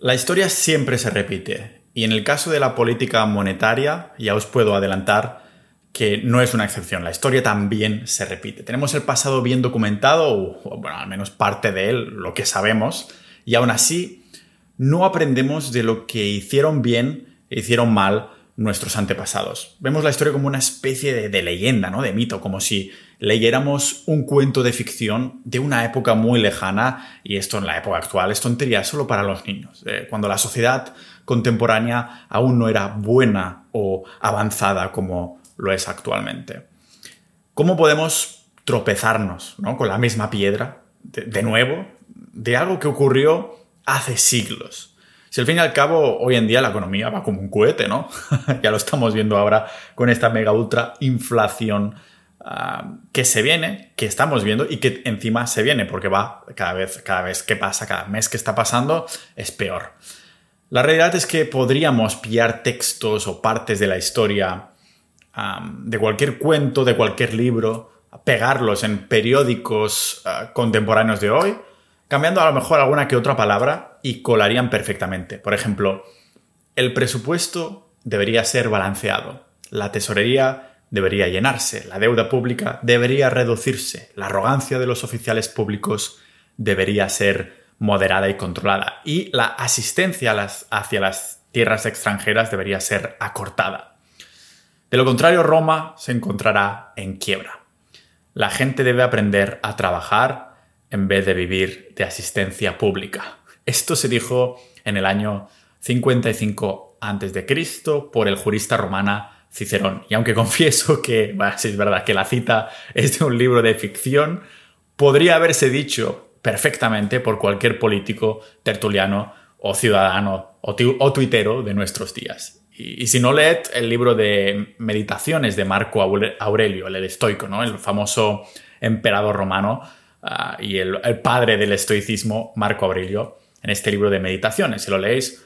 La historia siempre se repite y en el caso de la política monetaria ya os puedo adelantar que no es una excepción, la historia también se repite. Tenemos el pasado bien documentado, o bueno, al menos parte de él, lo que sabemos, y aún así no aprendemos de lo que hicieron bien e hicieron mal nuestros antepasados. Vemos la historia como una especie de, de, leyenda, ¿no? De mito, como si leyéramos un cuento de ficción de una época muy lejana, y esto en la época actual es tontería solo para los niños, eh, cuando la sociedad contemporánea aún no era buena o avanzada como lo es actualmente. ¿Cómo podemos tropezarnos ¿no? con la misma piedra, de, de nuevo, de algo que ocurrió hace siglos? Si al fin y al cabo hoy en día la economía va como un cohete, ¿no? ya lo estamos viendo ahora con esta mega ultra inflación uh, que se viene, que estamos viendo y que encima se viene porque va cada vez, cada vez que pasa, cada mes que está pasando es peor. La realidad es que podríamos pillar textos o partes de la historia de cualquier cuento, de cualquier libro, pegarlos en periódicos uh, contemporáneos de hoy cambiando a lo mejor alguna que otra palabra y colarían perfectamente. Por ejemplo, el presupuesto debería ser balanceado, la tesorería debería llenarse, la deuda pública debería reducirse, la arrogancia de los oficiales públicos debería ser moderada y controlada y la asistencia hacia las tierras extranjeras debería ser acortada. De lo contrario, Roma se encontrará en quiebra. La gente debe aprender a trabajar en vez de vivir de asistencia pública. Esto se dijo en el año 55 a.C. por el jurista romana Cicerón. Y aunque confieso que, es verdad que la cita es de un libro de ficción, podría haberse dicho perfectamente por cualquier político, tertuliano o ciudadano o, tuitero de nuestros días. Y, si no, leed el libro de Meditaciones de Marco Aurelio, el estoico, ¿no? el famoso emperador romano, uh, y el, el, padre del estoicismo, Marco Aurelio, en este libro de meditaciones. Si lo leéis,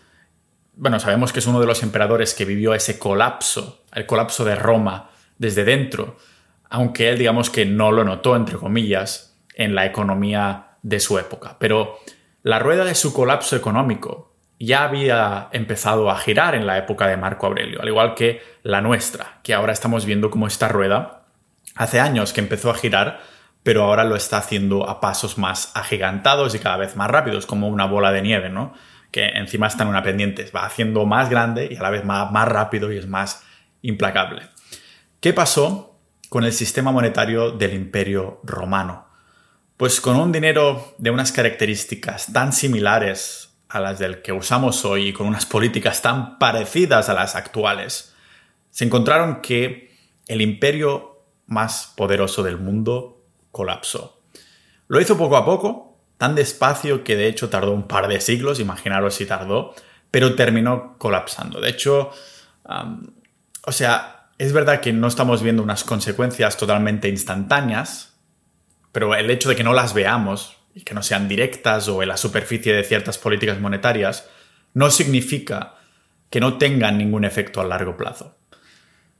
bueno, sabemos que es uno de los emperadores que vivió ese colapso, el colapso de Roma desde dentro, aunque él digamos que no lo notó, entre comillas, en la economía de su época. Pero la rueda de su colapso económico ya había empezado a girar en la época de Marco Aurelio, al igual que la nuestra, que ahora estamos viendo como esta rueda hace años que empezó a girar pero ahora lo está haciendo a pasos más agigantados y cada vez más rápidos, como una bola de nieve, ¿no? Que encima está en una pendiente, va haciendo más grande y a la vez más, más rápido y es más implacable. ¿Qué pasó con el sistema monetario del Imperio Romano? Pues con un dinero de unas características tan similares a las del que usamos hoy y con unas políticas tan parecidas a las actuales, se encontraron que el imperio más poderoso del mundo colapsó. Lo hizo poco a poco, tan despacio que de hecho tardó un par de siglos, imaginaros si tardó, pero terminó colapsando. De hecho, o sea, es verdad que no estamos viendo unas consecuencias totalmente instantáneas, pero el hecho de que no las veamos y que no sean directas o en la superficie de ciertas políticas monetarias, no significa que no tengan ningún efecto a largo plazo.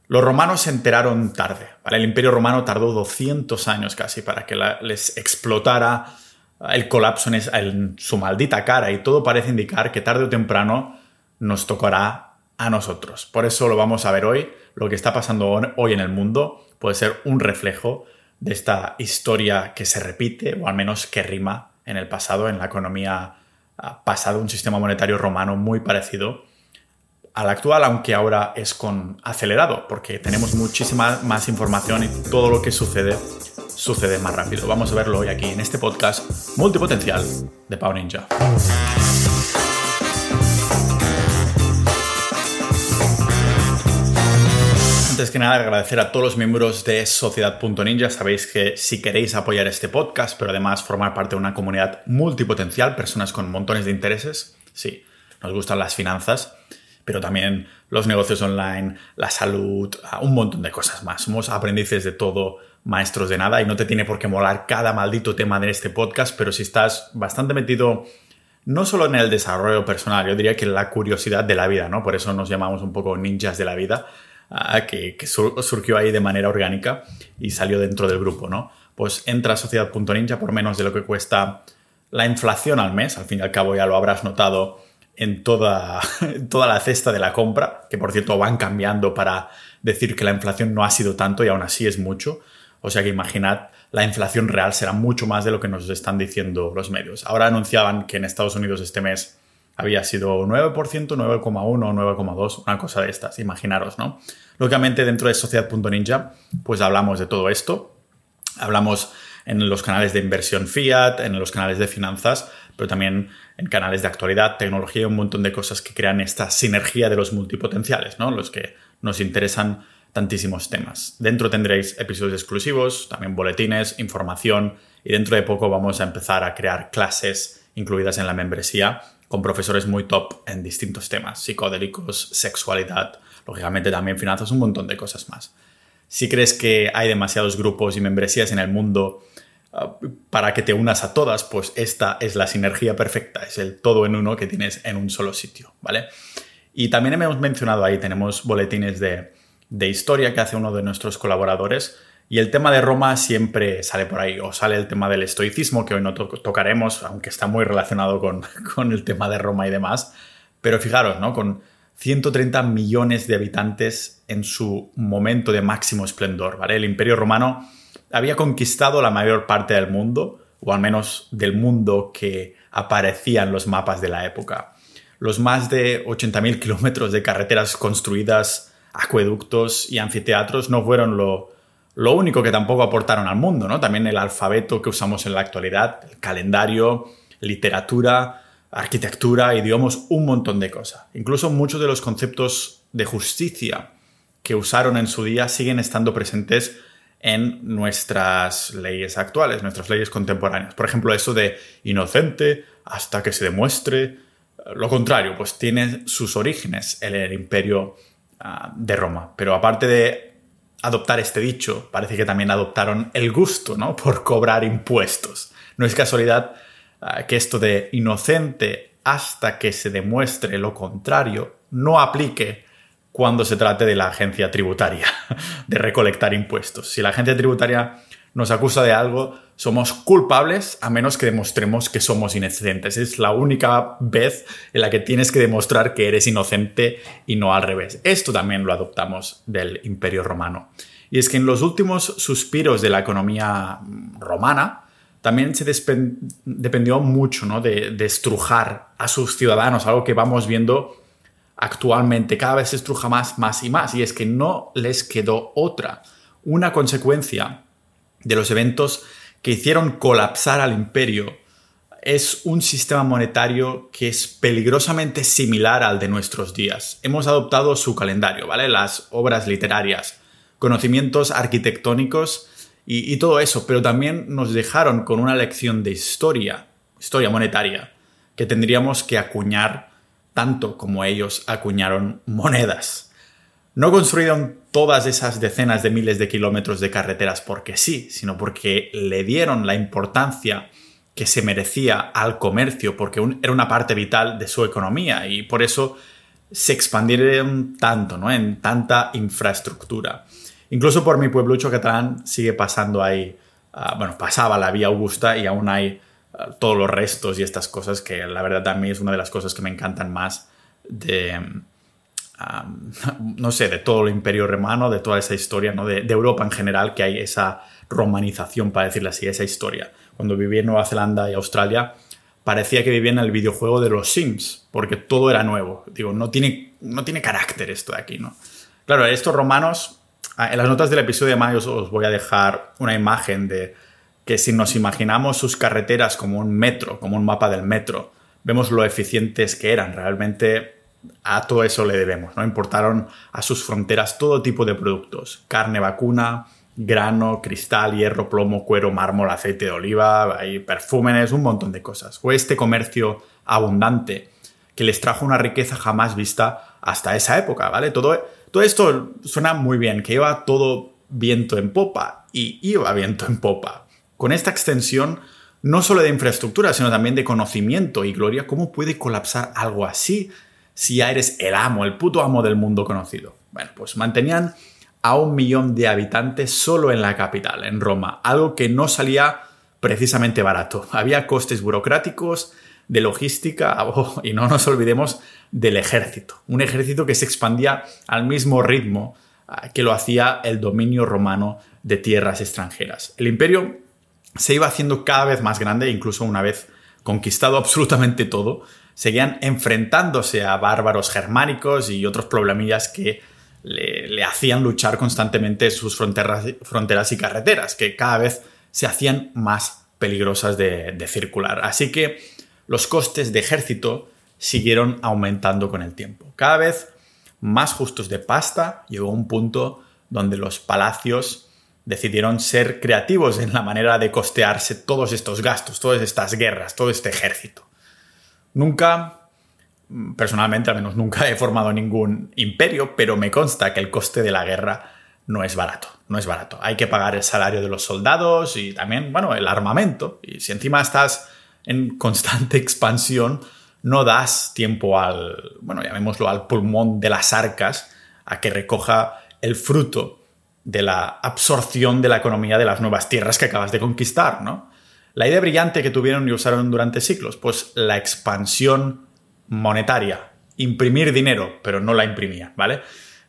Los romanos se enteraron tarde. El imperio romano tardó 200 años casi para que les explotara el colapso en, su maldita cara y todo parece indicar que tarde o temprano nos tocará a nosotros. Por eso lo vamos a ver hoy. Lo que está pasando hoy en el mundo puede ser un reflejo de esta historia que se repite o al menos que rima en el pasado, en la economía pasada, un sistema monetario romano muy parecido al actual, aunque ahora es con acelerado, porque tenemos muchísima más información y todo lo que sucede sucede más rápido. Vamos a verlo hoy aquí en este podcast multipotencial de Pau Ninja. Antes que nada, agradecer a todos los miembros de Sociedad.ninja. Sabéis que si queréis apoyar este podcast, pero además formar parte de una comunidad multipotencial, personas con montones de intereses, sí, nos gustan las finanzas, pero también los negocios online, la salud, ah, un montón de cosas más. Somos aprendices de todo, maestros de nada y no te tiene por qué molar cada maldito tema de este podcast, pero si estás bastante metido no solo en el desarrollo personal, yo diría que en la curiosidad de la vida, ¿no? Por eso nos llamamos un poco ninjas de la vida, ah, que, surgió ahí de manera orgánica y salió dentro del grupo, ¿no? Pues entra a sociedad.ninja por menos de lo que cuesta la inflación al mes, al fin y al cabo ya lo habrás notado en toda, toda la cesta de la compra, que por cierto van cambiando para decir que la inflación no ha sido tanto y aún así es mucho. O sea que imaginad, la inflación real será mucho más de lo que nos están diciendo los medios. Ahora anunciaban que en Estados Unidos este mes había sido 9%, 9,1 o 9,2, una cosa de estas, imaginaros, ¿no? Lógicamente dentro de Sociedad.ninja pues hablamos de todo esto, hablamos en los canales de inversión fiat, en los canales de finanzas, pero también en canales de actualidad, tecnología un montón de cosas que crean esta sinergia de los multipotenciales, ¿no? Los que nos interesan tantísimos temas. Dentro tendréis episodios exclusivos, también boletines, información y dentro de poco vamos a empezar a crear clases incluidas en la membresía con profesores muy top en distintos temas, psicodélicos, sexualidad, lógicamente también finanzas, un montón de cosas más. Si crees que hay demasiados grupos y membresías en el mundo para que te unas a todas, pues esta es la sinergia perfecta, es el todo en uno que tienes en un solo sitio, ¿vale? Y también hemos mencionado ahí, tenemos boletines de, de historia que hace uno de nuestros colaboradores, y el tema de Roma siempre sale por ahí, o sale el tema del estoicismo, que hoy no tocaremos, aunque está muy relacionado con, con, el tema de Roma y demás. Pero fijaros, ¿no? Con 130 millones de habitantes en su momento de máximo esplendor, ¿vale? El Imperio Romano había conquistado la mayor parte del mundo, o al menos del mundo que aparecía en los mapas de la época. Los más de 80.000 kilómetros de carreteras construidas, acueductos y anfiteatros no fueron lo, lo único que tampoco aportaron al mundo, ¿no? También el alfabeto que usamos en la actualidad, el calendario, literatura, arquitectura, idiomas, un montón de cosas. Incluso muchos de los conceptos de justicia que usaron en su día siguen estando presentes en nuestras leyes actuales, nuestras leyes contemporáneas. Por ejemplo, eso de inocente hasta que se demuestre lo contrario, pues tiene sus orígenes en el imperio ah, de Roma. Pero aparte de adoptar este dicho, parece que también adoptaron el gusto, ¿no? Por cobrar impuestos. No es casualidad ah, que esto de inocente hasta que se demuestre lo contrario no aplique cuando se trate de la agencia tributaria, de recolectar impuestos. Si la agencia tributaria nos acusa de algo, somos culpables a menos que demostremos que somos inocentes. Es la única vez en la que tienes que demostrar que eres inocente y no al revés. Esto también lo adoptamos del Imperio Romano. Y es que en los últimos suspiros de la economía romana, también se dependió mucho ¿no? de, de estrujar a sus ciudadanos, algo que vamos viendo actualmente. Cada vez se estruja más, más y más. Y es que no les quedó otra. Una consecuencia de los eventos que hicieron colapsar al imperio es un sistema monetario que es peligrosamente similar al de nuestros días. Hemos adoptado su calendario, ¿vale? Las obras literarias, conocimientos arquitectónicos y, y, todo eso, pero también nos dejaron con una lección de historia, historia monetaria, que tendríamos que acuñar tanto como ellos acuñaron monedas. No construyeron todas esas decenas de miles de kilómetros de carreteras porque sí, sino porque le dieron la importancia que se merecía al comercio, porque era una parte vital de su economía y por eso se expandieron tanto, ¿no? En tanta infraestructura. Incluso por mi pueblucho catalán sigue pasando ahí, ah, bueno, pasaba la vía Augusta y aún hay todos los restos y estas cosas que la verdad también es una de las cosas que me encantan más de, no sé, de todo el imperio romano, de toda esa historia, ¿no? de, Europa en general, que hay esa romanización, para decirlo así, esa historia. Cuando viví en Nueva Zelanda y Australia, parecía que vivía en el videojuego de los Sims, porque todo era nuevo. Digo, no tiene, no tiene carácter esto de aquí, ¿no? Claro, estos romanos, ah, en las notas del episodio de mayo os voy a dejar una imagen de que si nos imaginamos sus carreteras como un metro, como un mapa del metro, vemos lo eficientes que eran. Realmente a todo eso le debemos, ¿no? Importaron a sus fronteras todo tipo de productos, carne vacuna, grano, cristal, hierro, plomo, cuero, mármol, aceite de oliva, hay perfúmenes, un montón de cosas. Fue este comercio abundante que les trajo una riqueza jamás vista hasta esa época, ¿vale? Todo, todo esto suena muy bien, que iba todo viento en popa y iba viento en popa. Con esta extensión no solo de infraestructura, sino también de conocimiento y gloria, ¿cómo puede colapsar algo así si ya eres el amo, el puto amo del mundo conocido. Bueno, pues mantenían a un millón de habitantes solo en la capital, en Roma, algo que no salía precisamente barato. Había costes burocráticos, de logística y no nos olvidemos del ejército. Un ejército que se expandía al mismo ritmo ah, que lo hacía el dominio romano de tierras extranjeras. El imperio se iba haciendo cada vez más grande, incluso una vez conquistado absolutamente todo, seguían enfrentándose a bárbaros germánicos y otros problemillas que le, hacían luchar constantemente sus fronteras, fronteras, y carreteras, que cada vez se hacían más peligrosas de, de circular. Así que los costes de ejército siguieron aumentando con el tiempo. Cada vez más justos de pasta llegó un punto donde los palacios decidieron ser creativos en la manera de costearse todos estos gastos, todas estas guerras, todo este ejército. Nunca, personalmente al menos nunca he formado ningún imperio, pero me consta que el coste de la guerra no es barato, no es barato. Hay que pagar el salario de los soldados y también, bueno, el armamento. Y si encima estás en constante expansión, no das tiempo al, bueno, llamémoslo al pulmón de las arcas a que recoja el fruto de la absorción de la economía de las nuevas tierras que acabas de conquistar, ¿no? La idea brillante que tuvieron y usaron durante siglos, pues la expansión monetaria, imprimir dinero, pero no la imprimía, ¿vale?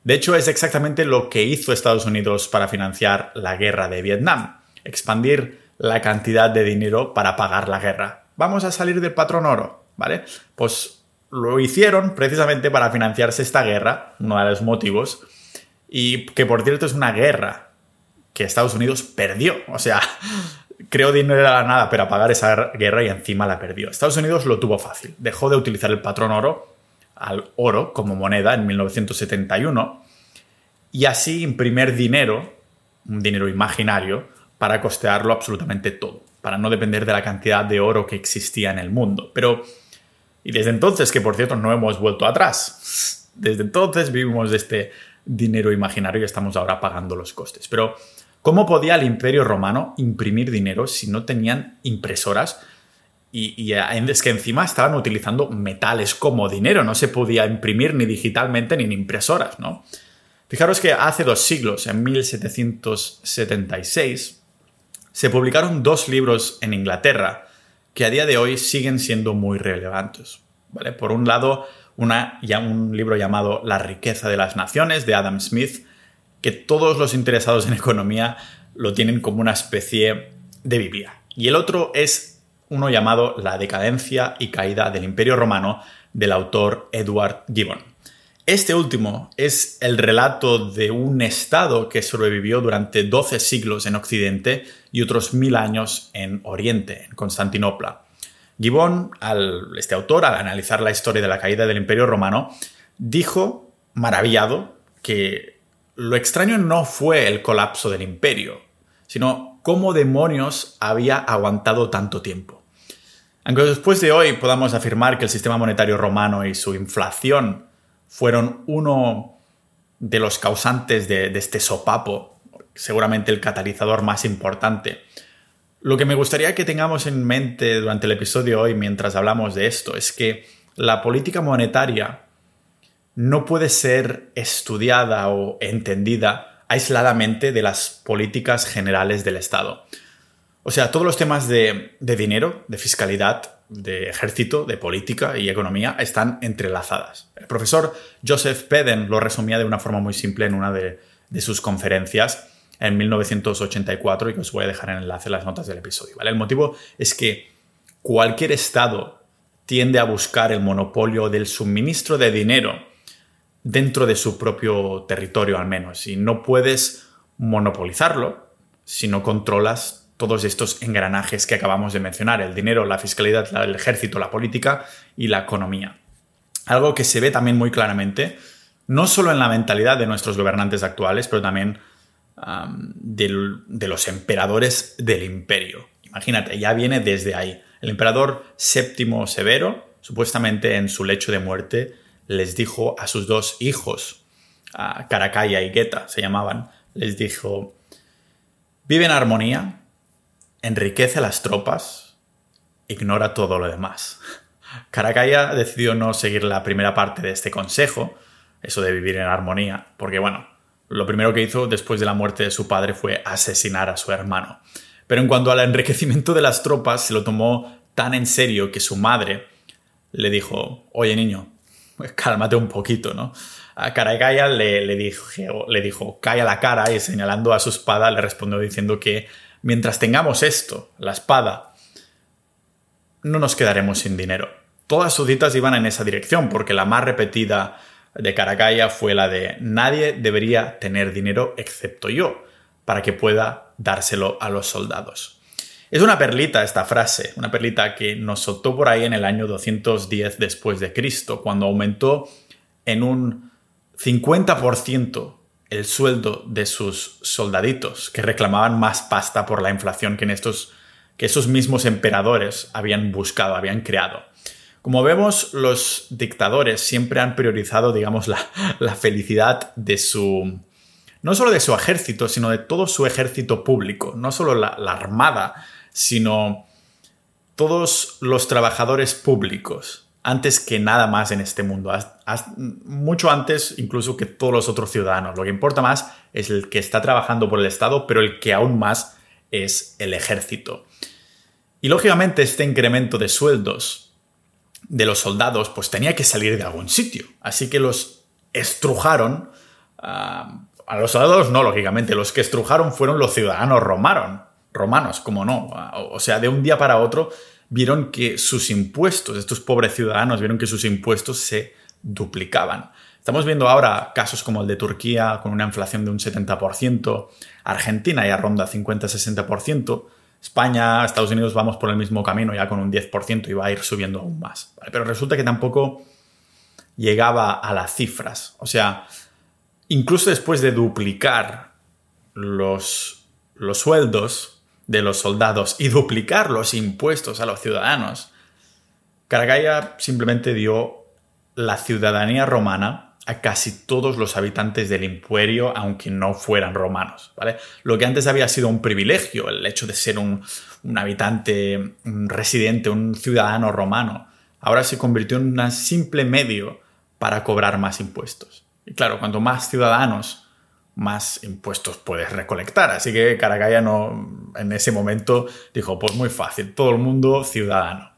De hecho, es exactamente lo que hizo Estados Unidos para financiar la guerra de Vietnam, expandir la cantidad de dinero para pagar la guerra. Vamos a salir del patrón oro, ¿vale? Pues lo hicieron precisamente para financiarse esta guerra, uno de los motivos, y que por cierto es una guerra que Estados Unidos perdió. O sea, creó dinero de la nada para pagar esa guerra y encima la perdió. Estados Unidos lo tuvo fácil. Dejó de utilizar el patrón oro al oro como moneda en 1971 y así imprimir dinero, un dinero imaginario, para costearlo absolutamente todo, para no depender de la cantidad de oro que existía en el mundo. Pero, y desde entonces, que por cierto no hemos vuelto atrás, desde entonces vivimos este dinero imaginario y estamos ahora pagando los costes. Pero, ¿cómo podía el imperio romano imprimir dinero si no tenían impresoras? Y, es que encima estaban utilizando metales como dinero, no se podía imprimir ni digitalmente ni en impresoras, ¿no? Fijaros que hace dos siglos, en 1776, se publicaron dos libros en Inglaterra que a día de hoy siguen siendo muy relevantes. ¿vale? Por un lado, una, ya un libro llamado La riqueza de las naciones de Adam Smith, que todos los interesados en economía lo tienen como una especie de Biblia. Y el otro es uno llamado La decadencia y caída del Imperio Romano del autor Edward Gibbon. Este último es el relato de un Estado que sobrevivió durante 12 siglos en Occidente y otros mil años en Oriente, en Constantinopla. Gibbon, este autor, al analizar la historia de la caída del Imperio Romano, dijo, maravillado, que lo extraño no fue el colapso del imperio, sino cómo demonios había aguantado tanto tiempo. Aunque después de hoy podamos afirmar que el sistema monetario romano y su inflación fueron uno de los causantes de este sopapo, seguramente el catalizador más importante, lo que me gustaría que tengamos en mente durante el episodio hoy, mientras hablamos de esto, es que la política monetaria no puede ser estudiada o entendida aisladamente de las políticas generales del Estado. O sea, todos los temas de, dinero, de fiscalidad, de ejército, de política y economía están entrelazadas. El profesor Joseph Peden lo resumía de una forma muy simple en una de sus conferencias en 1984 y que os voy a dejar en el enlace en las notas del episodio. ¿vale? El motivo es que cualquier Estado tiende a buscar el monopolio del suministro de dinero dentro de su propio territorio al menos y no puedes monopolizarlo si no controlas todos estos engranajes que acabamos de mencionar, el dinero, la fiscalidad, el ejército, la política y la economía. Algo que se ve también muy claramente, no solo en la mentalidad de nuestros gobernantes actuales, pero también de los emperadores del imperio. Imagínate, ya viene desde ahí. El emperador séptimo Severo, supuestamente en su lecho de muerte, les dijo a sus dos hijos, a Caracalla y Geta se llamaban, les dijo, vive en armonía, enriquece las tropas, ignora todo lo demás. Caracalla decidió no seguir la primera parte de este consejo, eso de vivir en armonía, porque bueno, lo primero que hizo después de la muerte de su padre fue asesinar a su hermano. Pero en cuanto al enriquecimiento de las tropas, se lo tomó tan en serio que su madre le dijo, oye niño, cálmate un poquito, ¿no? A Caragaya le, le, dijo, le dijo, calla la cara y señalando a su espada le respondió diciendo que mientras tengamos esto, la espada, no nos quedaremos sin dinero. Todas sus citas iban en esa dirección, porque la más repetida de Caracalla fue la de nadie debería tener dinero excepto yo, para que pueda dárselo a los soldados. Es una perlita esta frase, una perlita que nos soltó por ahí en el año 210 después de Cristo, cuando aumentó en un 50% el sueldo de sus soldaditos, que reclamaban más pasta por la inflación que en estos que esos mismos emperadores habían buscado, habían creado. Como vemos, los dictadores siempre han priorizado, digamos, la, felicidad de su, no solo de su ejército, sino de todo su ejército público, no solo la, armada, sino todos los trabajadores públicos, antes que nada más en este mundo, mucho antes incluso que todos los otros ciudadanos. Lo que importa más es el que está trabajando por el Estado, pero el que aún más es el ejército. Y lógicamente este incremento de sueldos de los soldados pues tenía que salir de algún sitio. Así que los estrujaron. Ah, a los soldados no, lógicamente. Los que estrujaron fueron los ciudadanos romanos. Romanos, como no. O sea, de un día para otro vieron que sus impuestos, estos pobres ciudadanos vieron que sus impuestos se duplicaban. Estamos viendo ahora casos como el de Turquía con una inflación de un 70%, Argentina ya ronda 50-60%, España, Estados Unidos vamos por el mismo camino ya con un 10% y va a ir subiendo aún más. Pero resulta que tampoco llegaba a las cifras. O sea, incluso después de duplicar los, los sueldos de los soldados y duplicar los impuestos a los ciudadanos, Caragaya simplemente dio la ciudadanía romana a casi todos los habitantes del imperio, aunque no fueran romanos. ¿vale? Lo que antes había sido un privilegio, el hecho de ser un, habitante, un residente, un ciudadano romano, ahora se convirtió en un simple medio para cobrar más impuestos. Y claro, cuanto más ciudadanos, más impuestos puedes recolectar. Así que Caracalla no, en ese momento dijo, pues muy fácil, todo el mundo ciudadano.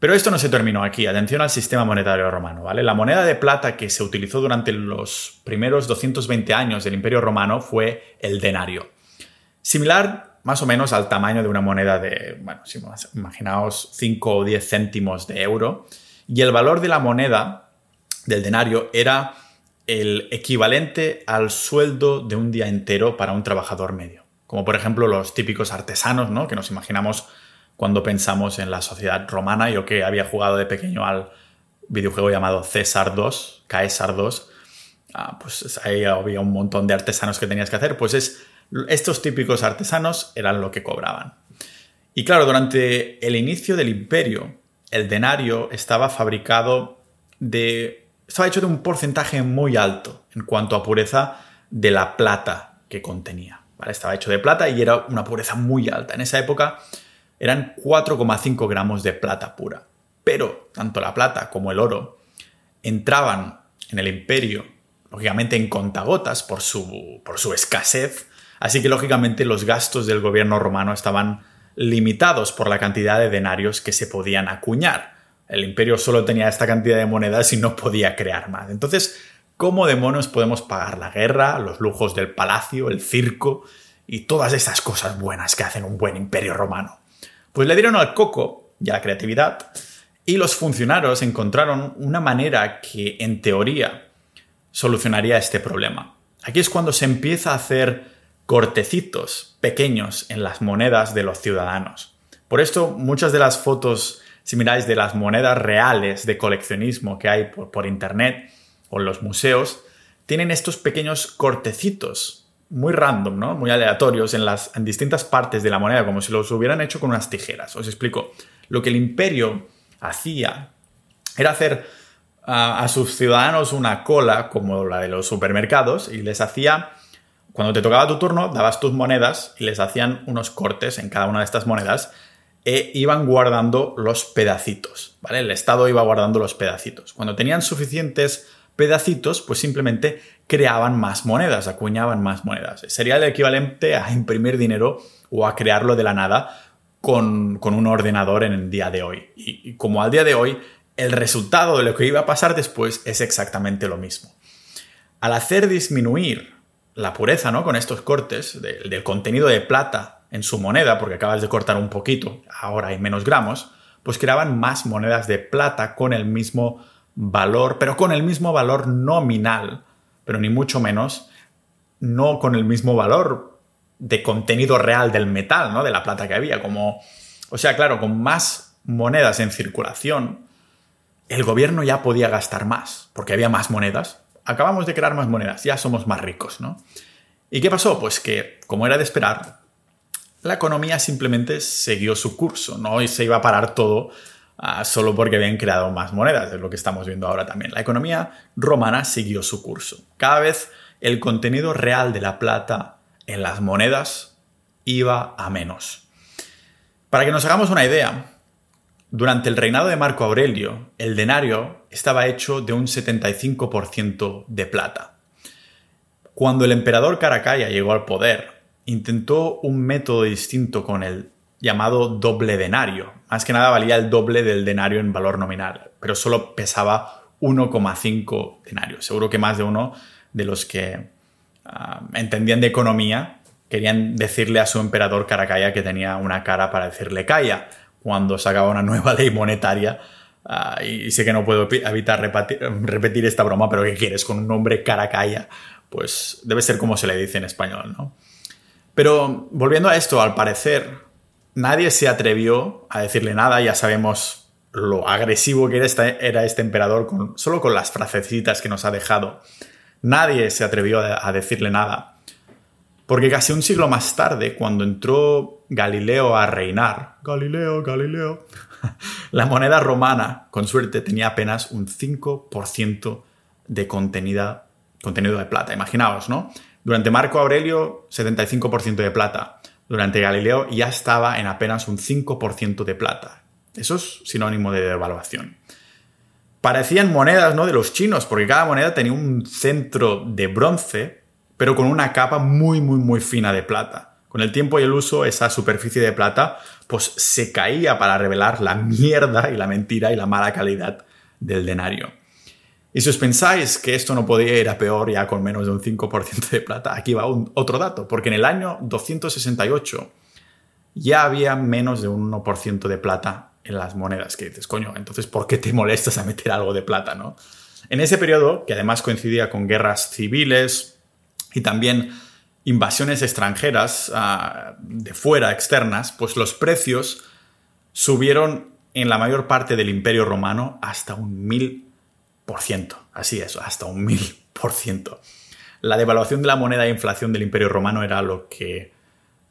Pero esto no se terminó aquí. Atención al sistema monetario romano, ¿vale? La moneda de plata que se utilizó durante los primeros 220 años del Imperio Romano fue el denario. Similar más o menos al tamaño de una moneda de, bueno, si imaginaos 5 o 10 céntimos de euro. Y el valor de la moneda del denario era el equivalente al sueldo de un día entero para un trabajador medio. Como por ejemplo los típicos artesanos, ¿no? Que nos imaginamos cuando pensamos en la sociedad romana. Yo que había jugado de pequeño al videojuego llamado César 2, Caesar 2, ah, pues ahí había un montón de artesanos que tenías que hacer. Pues es, estos típicos artesanos eran lo que cobraban. Y claro, durante el inicio del imperio, el denario estaba fabricado de... estaba hecho de un porcentaje muy alto en cuanto a pureza de la plata que contenía. Estaba hecho de plata y era una pureza muy alta. En esa época eran 4,5 gramos de plata pura. Pero tanto la plata como el oro entraban en el imperio, lógicamente en contagotas por su, por su escasez, así que lógicamente los gastos del gobierno romano estaban limitados por la cantidad de denarios que se podían acuñar. El imperio solo tenía esta cantidad de monedas y no podía crear más. Entonces, ¿cómo demonios podemos pagar la guerra, los lujos del palacio, el circo y todas esas cosas buenas que hacen un buen imperio romano? Pues le dieron al coco y a la creatividad y los funcionarios encontraron una manera que, en teoría, solucionaría este problema. Aquí es cuando se empieza a hacer cortecitos pequeños en las monedas de los ciudadanos. Por esto, muchas de las fotos, si miráis, de las monedas reales de coleccionismo que hay por, por internet o en los museos, tienen estos pequeños cortecitos muy random, ¿no? Muy aleatorios en las en distintas partes de la moneda, como si los hubieran hecho con unas tijeras. Os explico. Lo que el imperio hacía era hacer a, sus ciudadanos una cola como la de los supermercados y les hacía, cuando te tocaba tu turno, dabas tus monedas y les hacían unos cortes en cada una de estas monedas e iban guardando los pedacitos, ¿vale? El Estado iba guardando los pedacitos. Cuando tenían suficientes pedacitos, pues simplemente creaban más monedas, acuñaban más monedas. Sería el equivalente a imprimir dinero o a crearlo de la nada con, un ordenador en el día de hoy. Y, como al día de hoy, el resultado de lo que iba a pasar después es exactamente lo mismo. Al hacer disminuir la pureza, ¿no? Con estos cortes del contenido de plata en su moneda, porque acabas de cortar un poquito, ahora hay menos gramos, pues creaban más monedas de plata con el mismo valor, pero con el mismo valor nominal, pero ni mucho menos, no con el mismo valor de contenido real del metal, ¿no? De la plata que había, como... O sea, claro, con más monedas en circulación, el gobierno ya podía gastar más, porque había más monedas. Acabamos de crear más monedas, ya somos más ricos, ¿no? ¿Y qué pasó? Pues que, como era de esperar, la economía simplemente siguió su curso, ¿no? Y se iba a parar todo uh, solo porque habían creado más monedas, es lo que estamos viendo ahora también. La economía romana siguió su curso. Cada vez el contenido real de la plata en las monedas iba a menos. Para que nos hagamos una idea, durante el reinado de Marco Aurelio, el denario estaba hecho de un 75% de plata. Cuando el emperador Caracalla llegó al poder, intentó un método distinto con el llamado doble denario. Más que nada valía el doble del denario en valor nominal, pero solo pesaba 1,5 denarios. Seguro que más de uno de los que ah, entendían de economía querían decirle a su emperador Caracalla que tenía una cara para decirle calla cuando sacaba una nueva ley monetaria. Ah, y sé que no puedo evitar repetir, esta broma, pero ¿qué quieres? Con un nombre Caracalla, pues debe ser como se le dice en español, ¿no? Pero volviendo a esto, al parecer, nadie se atrevió a decirle nada, ya sabemos lo agresivo que era este, era este emperador con, solo con las frasecitas que nos ha dejado. Nadie se atrevió a decirle nada. Porque casi un siglo más tarde, cuando entró Galileo a reinar, Galileo, Galileo, la moneda romana, con suerte, tenía apenas un 5% de contenido de plata. Imaginaos, ¿no? Durante Marco Aurelio, 75% de plata. Durante Galileo ya estaba en apenas un 5% de plata. Eso es sinónimo de devaluación. Parecían monedas ¿no? de los chinos, porque cada moneda tenía un centro de bronce, pero con una capa muy, muy, muy fina de plata. Con el tiempo y el uso, esa superficie de plata pues se caía para revelar la mierda y la mentira y la mala calidad del denario. Y si os pensáis que esto no podía ir a peor ya con menos de un 5% de plata, aquí va otro dato, porque en el año 268 ya había menos de un 1% de plata en las monedas, que dices, coño, entonces ¿por qué te molestas a meter algo de plata, no? En ese periodo, que además coincidía con guerras civiles y también invasiones extranjeras uh, de fuera, externas, pues los precios subieron en la mayor parte del imperio romano hasta un mil Así es, hasta un mil por ciento. La devaluación de la moneda e inflación del Imperio Romano era lo que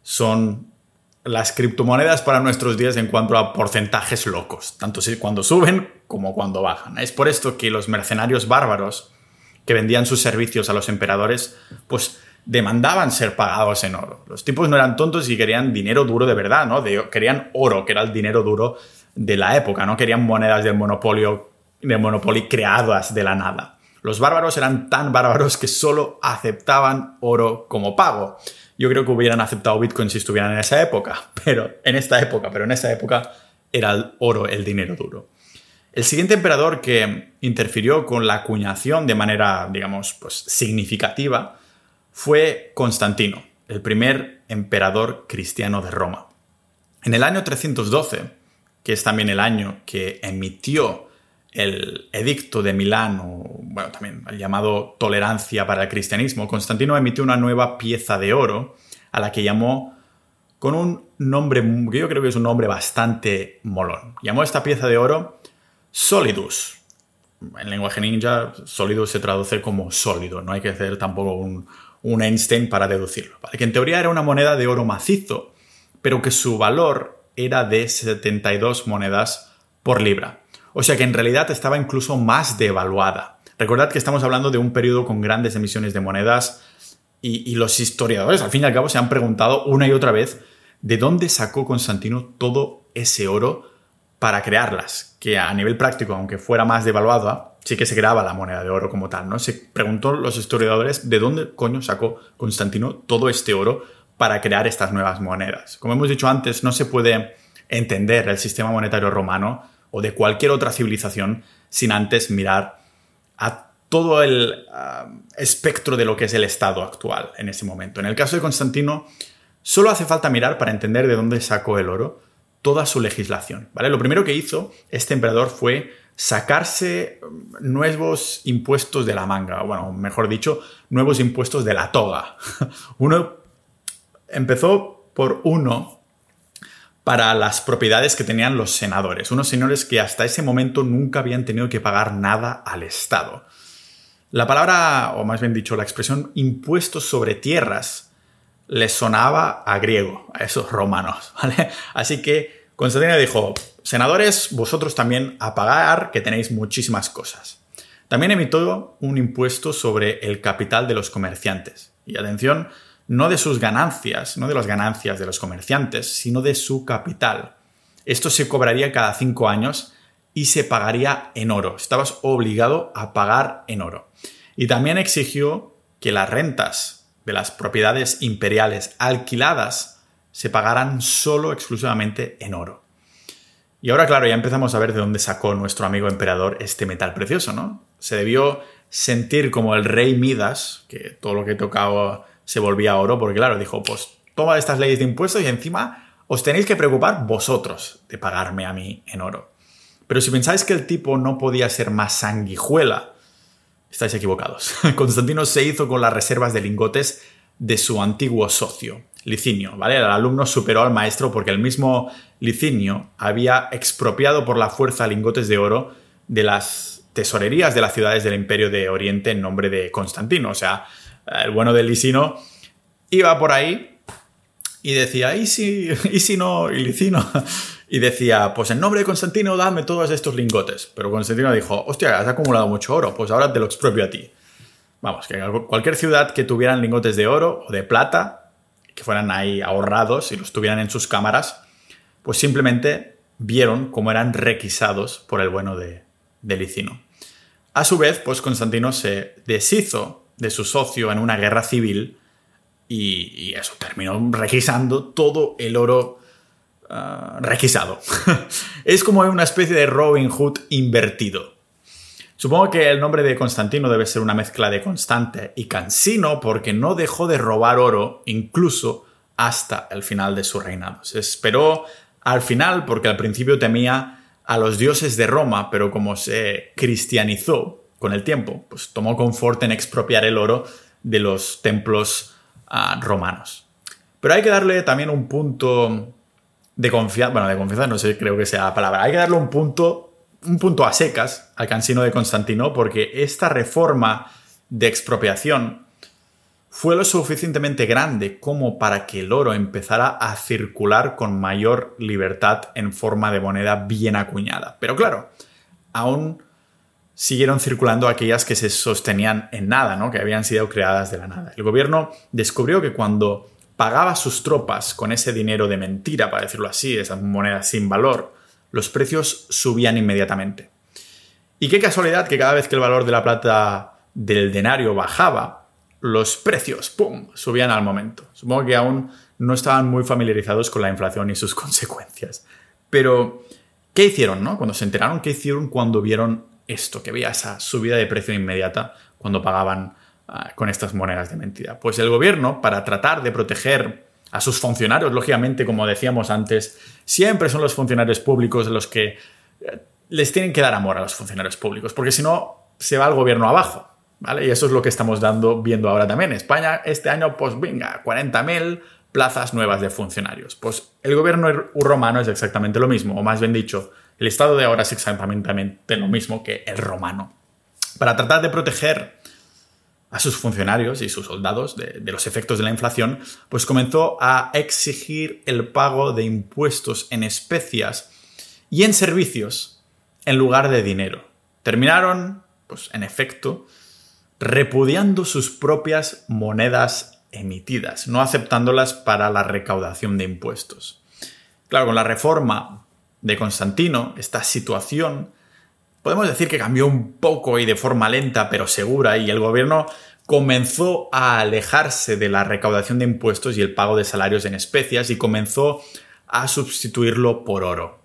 son las criptomonedas para nuestros días en cuanto a porcentajes locos, tanto cuando suben como cuando bajan. Es por esto que los mercenarios bárbaros que vendían sus servicios a los emperadores, pues demandaban ser pagados en oro. Los tipos no eran tontos y querían dinero duro de verdad, ¿no? querían oro, que era el dinero duro de la época, no querían monedas del monopolio de Monopoly creadas de la nada. Los bárbaros eran tan bárbaros que solo aceptaban oro como pago. Yo creo que hubieran aceptado Bitcoin si estuvieran en esa época, pero en esta época, pero en esa época era el oro el dinero duro. El siguiente emperador que interfirió con la acuñación de manera, digamos, pues significativa fue Constantino, el primer emperador cristiano de Roma. En el año 312, que es también el año que emitió el edicto de Milán, o bueno, también el llamado tolerancia para el cristianismo, Constantino emitió una nueva pieza de oro a la que llamó con un nombre que yo creo que es un nombre bastante molón. Llamó esta pieza de oro Solidus. En lenguaje ninja, Solidus se traduce como sólido, no hay que hacer tampoco un, un Einstein para deducirlo. Que en teoría era una moneda de oro macizo, pero que su valor era de 72 monedas por libra. O sea que en realidad estaba incluso más devaluada. Recordad que estamos hablando de un periodo con grandes emisiones de monedas y, los historiadores al fin y al cabo se han preguntado una y otra vez de dónde sacó Constantino todo ese oro para crearlas, que a nivel práctico, aunque fuera más devaluada, sí que se creaba la moneda de oro como tal, ¿no? Se preguntó los historiadores de dónde coño sacó Constantino todo este oro para crear estas nuevas monedas. Como hemos dicho antes, no se puede entender el sistema monetario romano o de cualquier otra civilización sin antes mirar a todo el ah, espectro de lo que es el Estado actual en ese momento. En el caso de Constantino, solo hace falta mirar para entender de dónde sacó el oro toda su legislación. ¿vale? Lo primero que hizo este emperador fue sacarse nuevos impuestos de la manga, bueno, mejor dicho, nuevos impuestos de la toga. Uno empezó por uno para las propiedades que tenían los senadores, unos señores que hasta ese momento nunca habían tenido que pagar nada al Estado. La palabra, o más bien dicho, la expresión impuestos sobre tierras les sonaba a griego, a esos romanos, ¿vale? Así que Constantino dijo, senadores, vosotros también a pagar, que tenéis muchísimas cosas. También emitió un impuesto sobre el capital de los comerciantes. Y atención, no de sus ganancias, no de las ganancias de los comerciantes, sino de su capital. Esto se cobraría cada cinco años y se pagaría en oro. Estabas obligado a pagar en oro. Y también exigió que las rentas de las propiedades imperiales alquiladas se pagaran solo exclusivamente en oro. Y ahora, claro, ya empezamos a ver de dónde sacó nuestro amigo emperador este metal precioso, ¿no? Se debió sentir como el rey Midas, que todo lo que tocaba se volvía oro, porque claro, dijo, pues toma estas leyes de impuestos y encima os tenéis que preocupar vosotros de pagarme a mí en oro. Pero si pensáis que el tipo no podía ser más sanguijuela, estáis equivocados. Constantino se hizo con las reservas de lingotes de su antiguo socio, Licinio, ¿vale? El alumno superó al maestro porque el mismo Licinio había expropiado por la fuerza lingotes de oro de las tesorerías de las ciudades del Imperio de Oriente en nombre de Constantino. O sea, el bueno del Licino iba por ahí y decía, ¿y si, y no? Y Licino y decía, pues en nombre de Constantino, dame todos estos lingotes. Pero Constantino dijo, hostia, has acumulado mucho oro, pues ahora te lo expropio a ti. Vamos, que cualquier ciudad que tuvieran lingotes de oro o de plata, que fueran ahí ahorrados y los tuvieran en sus cámaras, pues simplemente vieron cómo eran requisados por el bueno de, de Licino. A su vez, pues Constantino se deshizo de su socio en una guerra civil y, eso terminó requisando todo el oro Ah, requisado. es como una especie de Robin Hood invertido. Supongo que el nombre de Constantino debe ser una mezcla de constante y cansino porque no dejó de robar oro incluso hasta el final de su reinado. Se esperó al final porque al principio temía a los dioses de Roma, pero como se cristianizó con el tiempo, pues tomó confort en expropiar el oro de los templos ah, romanos. Pero hay que darle también un punto de confianza, bueno, de confianza no sé, creo que sea la palabra. Hay que darle un punto, un punto a secas al cansino de Constantino porque esta reforma de expropiación fue lo suficientemente grande como para que el oro empezara a circular con mayor libertad en forma de moneda bien acuñada. Pero claro, aún siguieron circulando aquellas que se sostenían en nada, ¿no? que habían sido creadas de la nada. El gobierno descubrió que cuando pagaba sus tropas con ese dinero de mentira, para decirlo así, esas monedas sin valor, los precios subían inmediatamente. Y qué casualidad que cada vez que el valor de la plata del denario bajaba, los precios, ¡pum!, subían al momento. Supongo que aún no estaban muy familiarizados con la inflación y sus consecuencias. Pero, ¿qué hicieron, no? Cuando se enteraron, ¿qué hicieron cuando vieron esto? Que había esa subida de precio inmediata cuando pagaban Ah, con estas monedas de mentira? Pues el gobierno, para tratar de proteger a sus funcionarios, lógicamente, como decíamos antes, siempre son los funcionarios públicos los que eh, les tienen que dar amor a los funcionarios públicos, porque si no, se va el gobierno abajo. ¿Vale? Y eso es lo que estamos dando, viendo ahora también. España este año, pues venga, 40.000 plazas nuevas de funcionarios. Pues el gobierno romano es exactamente lo mismo, o más bien dicho, el Estado de ahora es exactamente lo mismo que el romano. Para tratar de proteger a sus funcionarios y sus soldados de, los efectos de la inflación, pues comenzó a exigir el pago de impuestos en especias y en servicios en lugar de dinero. Terminaron, pues en efecto, repudiando sus propias monedas emitidas, no aceptándolas para la recaudación de impuestos. Claro, con la reforma de Constantino, esta situación podemos decir que cambió un poco y de forma lenta pero segura y el gobierno comenzó a alejarse de la recaudación de impuestos y el pago de salarios en especias y comenzó a sustituirlo por oro.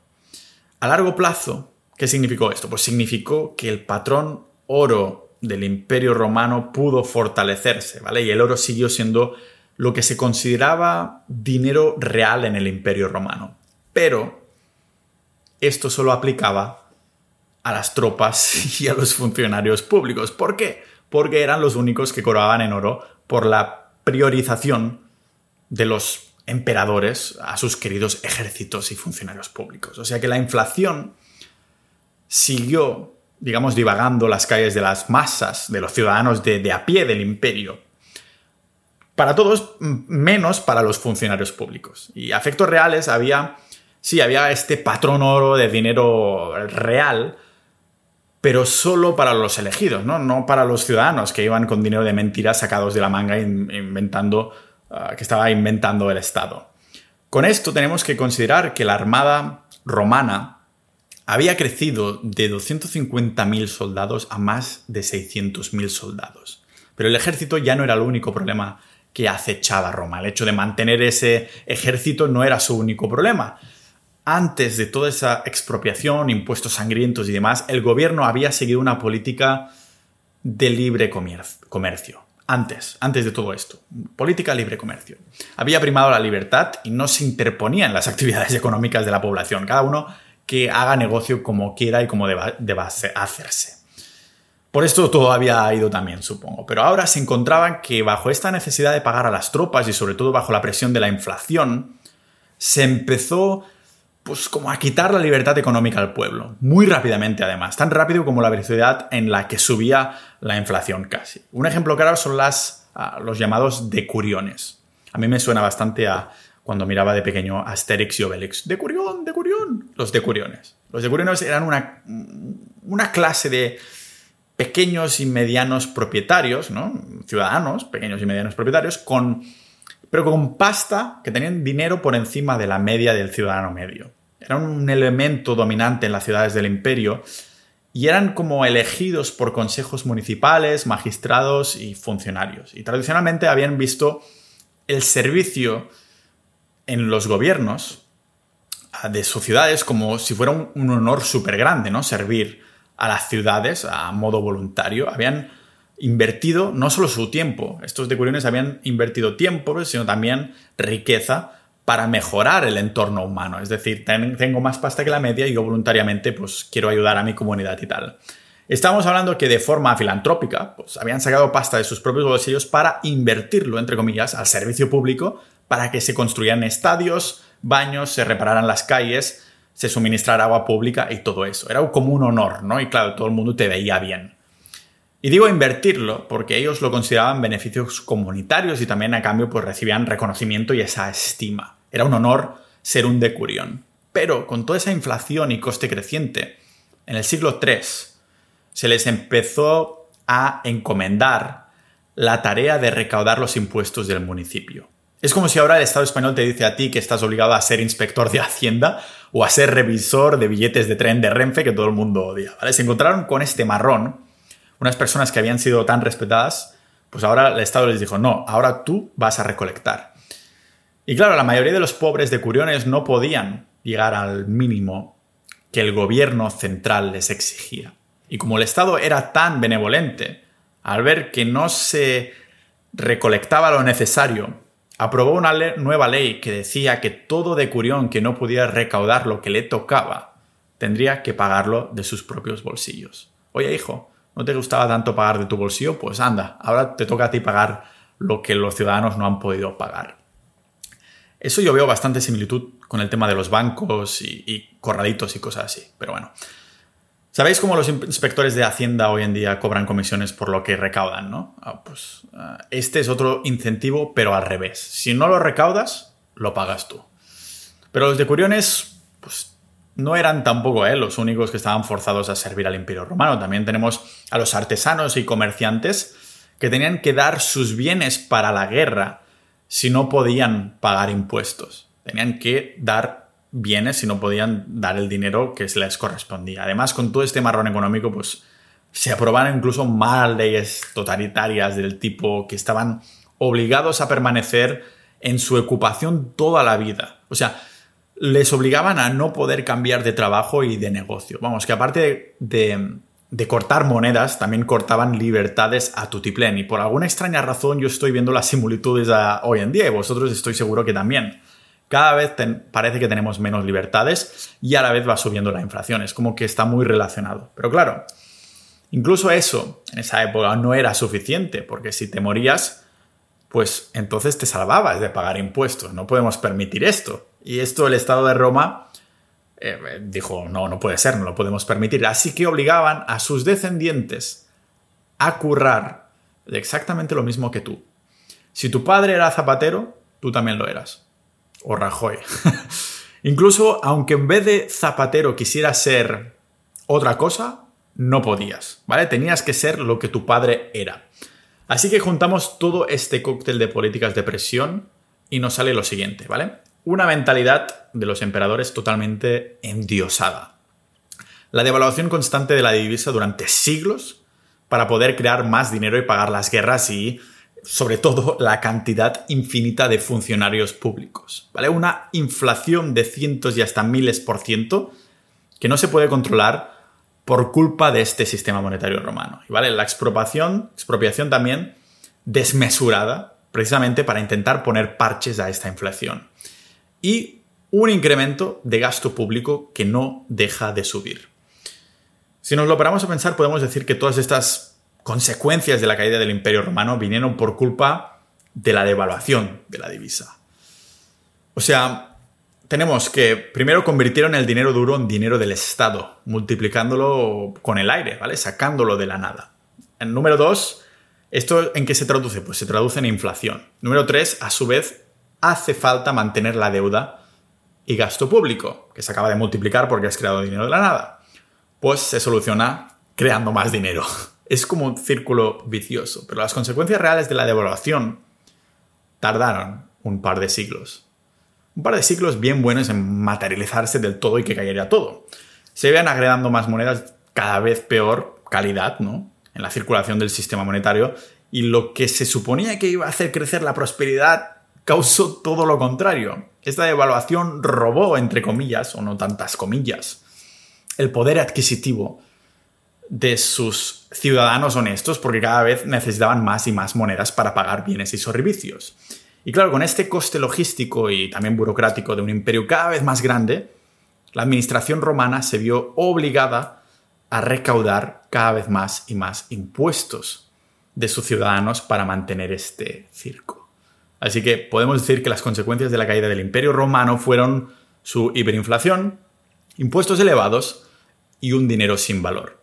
A largo plazo, ¿Qué significó esto? Pues significó que el patrón oro del imperio romano pudo fortalecerse, ¿vale? Y el oro siguió siendo lo que se consideraba dinero real en el imperio romano. Pero esto solo aplicaba a las tropas y a los funcionarios públicos. ¿Por qué? Porque eran los únicos que cobraban en oro por la priorización de los emperadores a sus queridos ejércitos y funcionarios públicos. O sea que la inflación siguió, digamos, divagando las calles de las masas, de los ciudadanos de, a pie del imperio. Para todos, menos para los funcionarios públicos. Y a efectos reales había, sí, había este patrón oro de dinero real, pero solo para los elegidos, ¿no? Para los ciudadanos que iban con dinero de mentiras sacados de la manga inventando Ah, que estaba inventando el Estado. Con esto tenemos que considerar que la Armada romana había crecido de 250.000 soldados a más de 600.000 soldados. Pero el ejército ya no era el único problema que acechaba Roma. El hecho de mantener ese ejército no era su único problema. Antes de toda esa expropiación, impuestos sangrientos y demás, el gobierno había seguido una política de libre comercio antes, antes de todo esto. Política libre comercio. Había primado la libertad y no se interponía en las actividades económicas de la población. Cada uno que haga negocio como quiera y como deba, deba hacerse. Por esto todo había ido también, supongo. Pero ahora se encontraban que bajo esta necesidad de pagar a las tropas y sobre todo bajo la presión de la inflación, se empezó pues como a quitar la libertad económica al pueblo, muy rápidamente además, tan rápido como la velocidad en la que subía la inflación casi. Un ejemplo claro son las, ah, los llamados decuriones. A mí me suena bastante a cuando miraba de pequeño Asterix y Obelix. Decurión, decurión. Los decuriones. Los decuriones eran una, una clase de pequeños y medianos propietarios, ¿no? ciudadanos, pequeños y medianos propietarios, con pero con pasta que tenían dinero por encima de la media del ciudadano medio. Era un elemento dominante en las ciudades del imperio y eran como elegidos por consejos municipales, magistrados y funcionarios. Y tradicionalmente habían visto el servicio en los gobiernos ah, de sus ciudades como si fuera un, honor súper grande, ¿no? Servir a las ciudades a modo voluntario. Habían invertido no solo su tiempo, estos decuriones habían invertido tiempo, sino también riqueza para mejorar el entorno humano. Es decir, tengo más pasta que la media y yo voluntariamente pues quiero ayudar a mi comunidad y tal. Estamos hablando que de forma filantrópica, pues habían sacado pasta de sus propios bolsillos para invertirlo, entre comillas, al servicio público, para que se construyeran estadios, baños, se repararan las calles, se suministrara agua pública y todo eso. Era como un honor, ¿no? Y claro, todo el mundo te veía bien. Y digo invertirlo porque ellos lo consideraban beneficios comunitarios y también a cambio pues recibían reconocimiento y esa estima. Era un honor ser un decurión. Pero con toda esa inflación y coste creciente, en el siglo III se les empezó a encomendar la tarea de recaudar los impuestos del municipio. Es como si ahora el Estado español te dice a ti que estás obligado a ser inspector de Hacienda o a ser revisor de billetes de tren de Renfe que todo el mundo odia. Se encontraron con este marrón unas personas que habían sido tan respetadas, pues ahora el Estado les dijo, no, ahora tú vas a recolectar. Y claro, la mayoría de los pobres de Curiones no podían llegar al mínimo que el gobierno central les exigía. Y como el Estado era tan benevolente, al ver que no se recolectaba lo necesario, aprobó una nueva ley que decía que todo de Curión que no pudiera recaudar lo que le tocaba, tendría que pagarlo de sus propios bolsillos. Oye, hijo, no te gustaba tanto pagar de tu bolsillo, pues anda, ahora te toca a ti pagar lo que los ciudadanos no han podido pagar. Eso yo veo bastante similitud con el tema de los bancos y, corraditos y cosas así, pero bueno. ¿Sabéis cómo los inspectores de Hacienda hoy en día cobran comisiones por lo que recaudan, no? Ah, pues ah, este es otro incentivo, pero al revés. Si no lo recaudas, lo pagas tú. Pero los de Curiones, no eran tampoco eh, los únicos que estaban forzados a servir al Imperio Romano. También tenemos a los artesanos y comerciantes que tenían que dar sus bienes para la guerra si no podían pagar impuestos. Tenían que dar bienes si no podían dar el dinero que les correspondía. Además, con todo este marrón económico, pues se aprobaron incluso más leyes totalitarias del tipo que estaban obligados a permanecer en su ocupación toda la vida. O sea, les obligaban a no poder cambiar de trabajo y de negocio. Vamos, que aparte de, cortar monedas, también cortaban libertades a tutiplén. Y por alguna extraña razón yo estoy viendo las similitudes a hoy en día y vosotros estoy seguro que también. Cada vez parece que tenemos menos libertades y a la vez va subiendo la inflación. Es como que está muy relacionado. Pero claro, incluso eso en esa época no era suficiente, porque si te morías, pues entonces te salvabas de pagar impuestos. No podemos permitir esto. Y esto el Estado de Roma eh, dijo, no, no puede ser, no lo podemos permitir. Así que obligaban a sus descendientes a currar de exactamente lo mismo que tú. Si tu padre era zapatero, tú también lo eras. O Rajoy. Incluso aunque en vez de zapatero quisieras ser otra cosa, no podías, ¿vale? Tenías que ser lo que tu padre era. Así que juntamos todo este cóctel de políticas de presión y nos sale lo siguiente, ¿vale? Una mentalidad de los emperadores totalmente endiosada. La devaluación constante de la divisa durante siglos para poder crear más dinero y pagar las guerras y, sobre todo, la cantidad infinita de funcionarios públicos. ¿Vale? Una inflación de cientos y hasta miles por ciento que no se puede controlar por culpa de este sistema monetario romano. ¿vale? La expropiación, expropiación también desmesurada, precisamente para intentar poner parches a esta inflación y un incremento de gasto público que no deja de subir. Si nos lo paramos a pensar, podemos decir que todas estas consecuencias de la caída del Imperio Romano vinieron por culpa de la devaluación de la divisa. O sea, tenemos que primero convirtieron el dinero duro en dinero del Estado, multiplicándolo con el aire, ¿vale? Sacándolo de la nada. En número dos, ¿esto en qué se traduce? Pues se traduce en inflación. Número tres, a su vez, hace falta mantener la deuda y gasto público, que se acaba de multiplicar porque has creado dinero de la nada. Pues se soluciona creando más dinero. Es como un círculo vicioso, pero las consecuencias reales de la devaluación tardaron un par de siglos. Un par de siglos bien buenos en materializarse del todo y que caería todo. Se iban agregando más monedas cada vez peor calidad, ¿no? En la circulación del sistema monetario y lo que se suponía que iba a hacer crecer la prosperidad causó todo lo contrario. Esta devaluación robó, entre comillas, o no tantas comillas, el poder adquisitivo de sus ciudadanos honestos porque cada vez necesitaban más y más monedas para pagar bienes y servicios. Y claro, con este coste logístico y también burocrático de un imperio cada vez más grande, la administración romana se vio obligada a recaudar cada vez más y más impuestos de sus ciudadanos para mantener este circo. Así que podemos decir que las consecuencias de la caída del Imperio Romano fueron su hiperinflación, impuestos elevados y un dinero sin valor.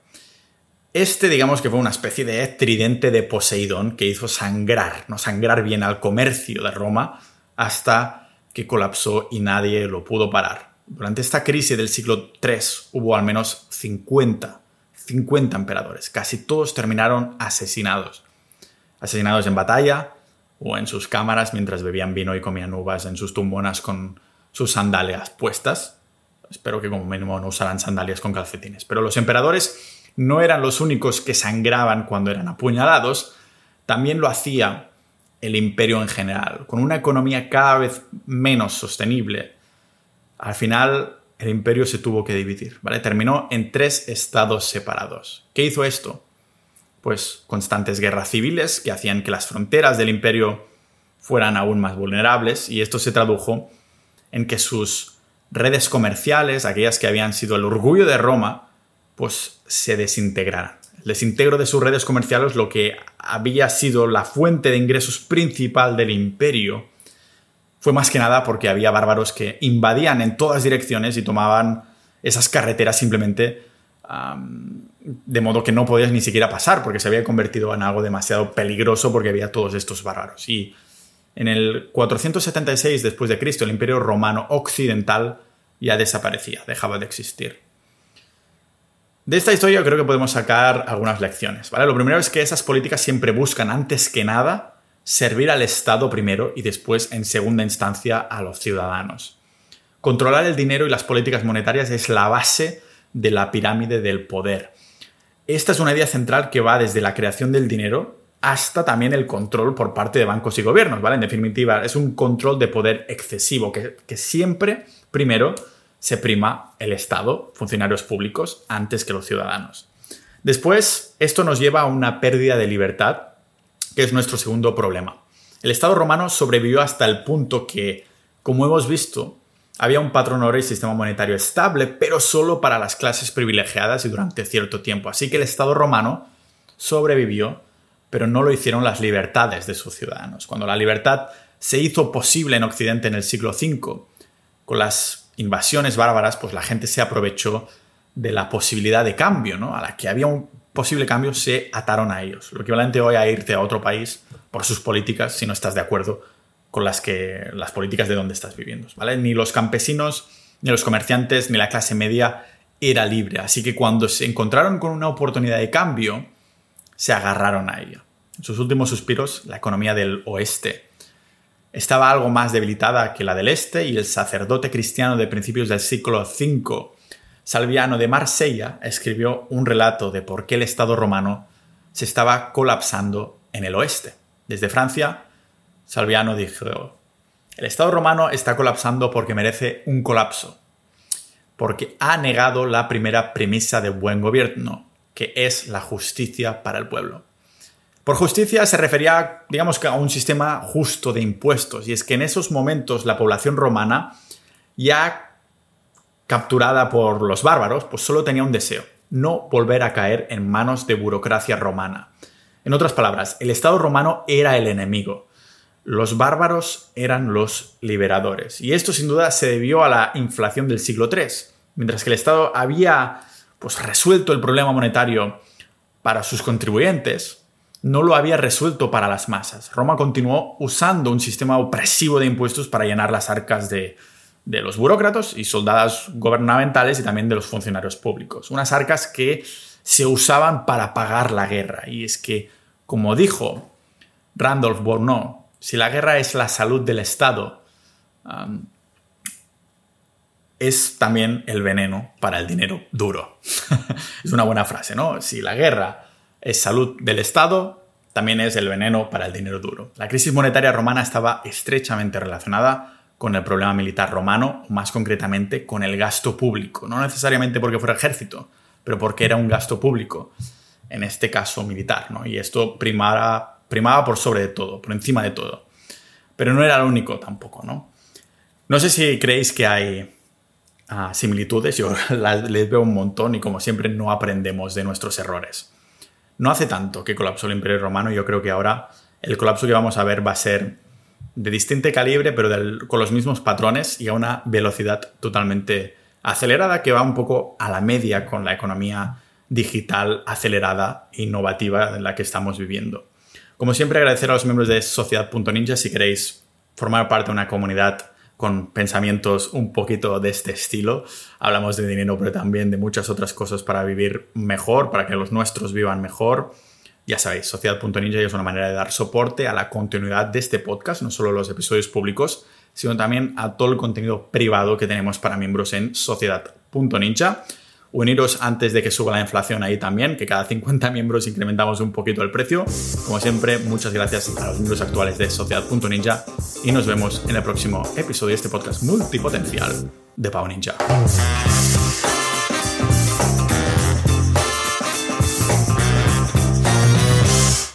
Este, digamos que fue una especie de tridente de Poseidón que hizo sangrar, no sangrar bien al comercio de Roma hasta que colapsó y nadie lo pudo parar. Durante esta crisis del siglo III hubo al menos 50, 50 emperadores. Casi todos terminaron asesinados. Asesinados en batalla, o en sus cámaras mientras bebían vino y comían uvas en sus tumbonas con sus sandalias puestas. Espero que como mínimo no usaran sandalias con calcetines. Pero los emperadores no eran los únicos que sangraban cuando eran apuñalados, también lo hacía el imperio en general, con una economía cada vez menos sostenible. Al final el imperio se tuvo que dividir, ¿vale? Terminó en tres estados separados. ¿Qué hizo esto? Pues constantes guerras civiles que hacían que las fronteras del imperio fueran aún más vulnerables y esto se tradujo en que sus redes comerciales, aquellas que habían sido el orgullo de Roma, pues se desintegraran. El desintegro de sus redes comerciales, lo que había sido la fuente de ingresos principal del imperio, fue más que nada porque había bárbaros que invadían en todas direcciones y tomaban esas carreteras simplemente de modo que no podías ni siquiera pasar porque se había convertido en algo demasiado peligroso porque había todos estos bárbaros. Y en el 476 después de Cristo el Imperio Romano Occidental ya desaparecía, dejaba de existir. De esta historia creo que podemos sacar algunas lecciones, ¿vale? Lo primero es que esas políticas siempre buscan antes que nada servir al Estado primero y después en segunda instancia a los ciudadanos. Controlar el dinero y las políticas monetarias es la base de la pirámide del poder. Esta es una idea central que va desde la creación del dinero hasta también el control por parte de bancos y gobiernos, ¿vale? En definitiva, es un control de poder excesivo que, que siempre Primero, se prima el Estado, funcionarios públicos, antes que los ciudadanos. Después, esto nos lleva a una pérdida de libertad, que es nuestro segundo problema. El Estado romano sobrevivió hasta el punto que, como hemos visto, había un patrón oro y sistema monetario estable, pero solo para las clases privilegiadas y durante cierto tiempo. Así que el Estado romano sobrevivió, pero no lo hicieron las libertades de sus ciudadanos. Cuando la libertad se hizo posible en Occidente en el siglo V, con las invasiones bárbaras, pues la gente se aprovechó de la posibilidad de cambio, ¿no? A la que había un posible cambio se ataron a ellos. Lo equivalente hoy a irte a otro país por sus políticas si no estás de acuerdo con las, que, las políticas de donde estás viviendo, ¿vale? Ni los campesinos, ni los comerciantes, ni la clase media era libre. Así que cuando se encontraron con una oportunidad de cambio, se agarraron a ella. En sus últimos suspiros, la economía del oeste estaba algo más debilitada que la del este y el sacerdote cristiano de principios del siglo V, Salviano de Marsella, escribió un relato de por qué el Estado romano se estaba colapsando en el oeste. Desde Francia, Salviano dijo, el Estado romano está colapsando porque merece un colapso, porque ha negado la primera premisa de buen gobierno, que es la justicia para el pueblo. Por justicia se refería, digamos a un sistema justo de impuestos, y es que en esos momentos la población romana, ya capturada por los bárbaros, pues solo tenía un deseo, no volver a caer en manos de burocracia romana. En otras palabras, el Estado romano era el enemigo, los bárbaros eran los liberadores, y esto sin duda se debió a la inflación del siglo III, mientras que el Estado había pues resuelto el problema monetario para sus contribuyentes, no lo había resuelto para las masas. Roma continuó usando un sistema opresivo de impuestos para llenar las arcas de, los burócratas y soldados gubernamentales y también de los funcionarios públicos. Unas arcas que se usaban para pagar la guerra. Y es que, como dijo Randolph Bourneau, si la guerra es la salud del Estado, es también el veneno para el dinero duro. es una buena frase, ¿no? Si la guerra es salud del Estado, también es el veneno para el dinero duro. La crisis monetaria romana estaba estrechamente relacionada con el problema militar romano, más concretamente con el gasto público. No necesariamente porque fuera ejército, pero porque era un gasto público, en este caso militar, ¿no? Y esto primaba, primaba por sobre de todo, por encima de todo. Pero no era lo único tampoco, ¿no? No sé si creéis que hay similitudes, yo les veo un montón y como siempre no aprendemos de nuestros errores. No hace tanto que colapsó el Imperio Romano yo creo que ahora el colapso que vamos a ver va a ser de distinto calibre, pero con los mismos patrones y a una velocidad totalmente acelerada que va un poco a la media con la economía digital acelerada e innovativa en la que estamos viviendo. Como siempre, agradecer a los miembros de Sociedad.ninja si queréis formar parte de una comunidad con pensamientos un poquito de este estilo. Hablamos de dinero, pero también de muchas otras cosas para vivir mejor, para que los nuestros vivan mejor. Ya sabéis, Sociedad.ninja es una manera de dar soporte a la continuidad de este podcast, no solo los episodios públicos, sino también a todo el contenido privado que tenemos para miembros en Sociedad.ninja uniros antes de que suba la inflación ahí también, que cada 50 miembros incrementamos un poquito el precio. Como siempre, muchas gracias a los miembros actuales de Sociedad.ninja y nos vemos en el próximo episodio de este podcast multipotencial de Pau Ninja.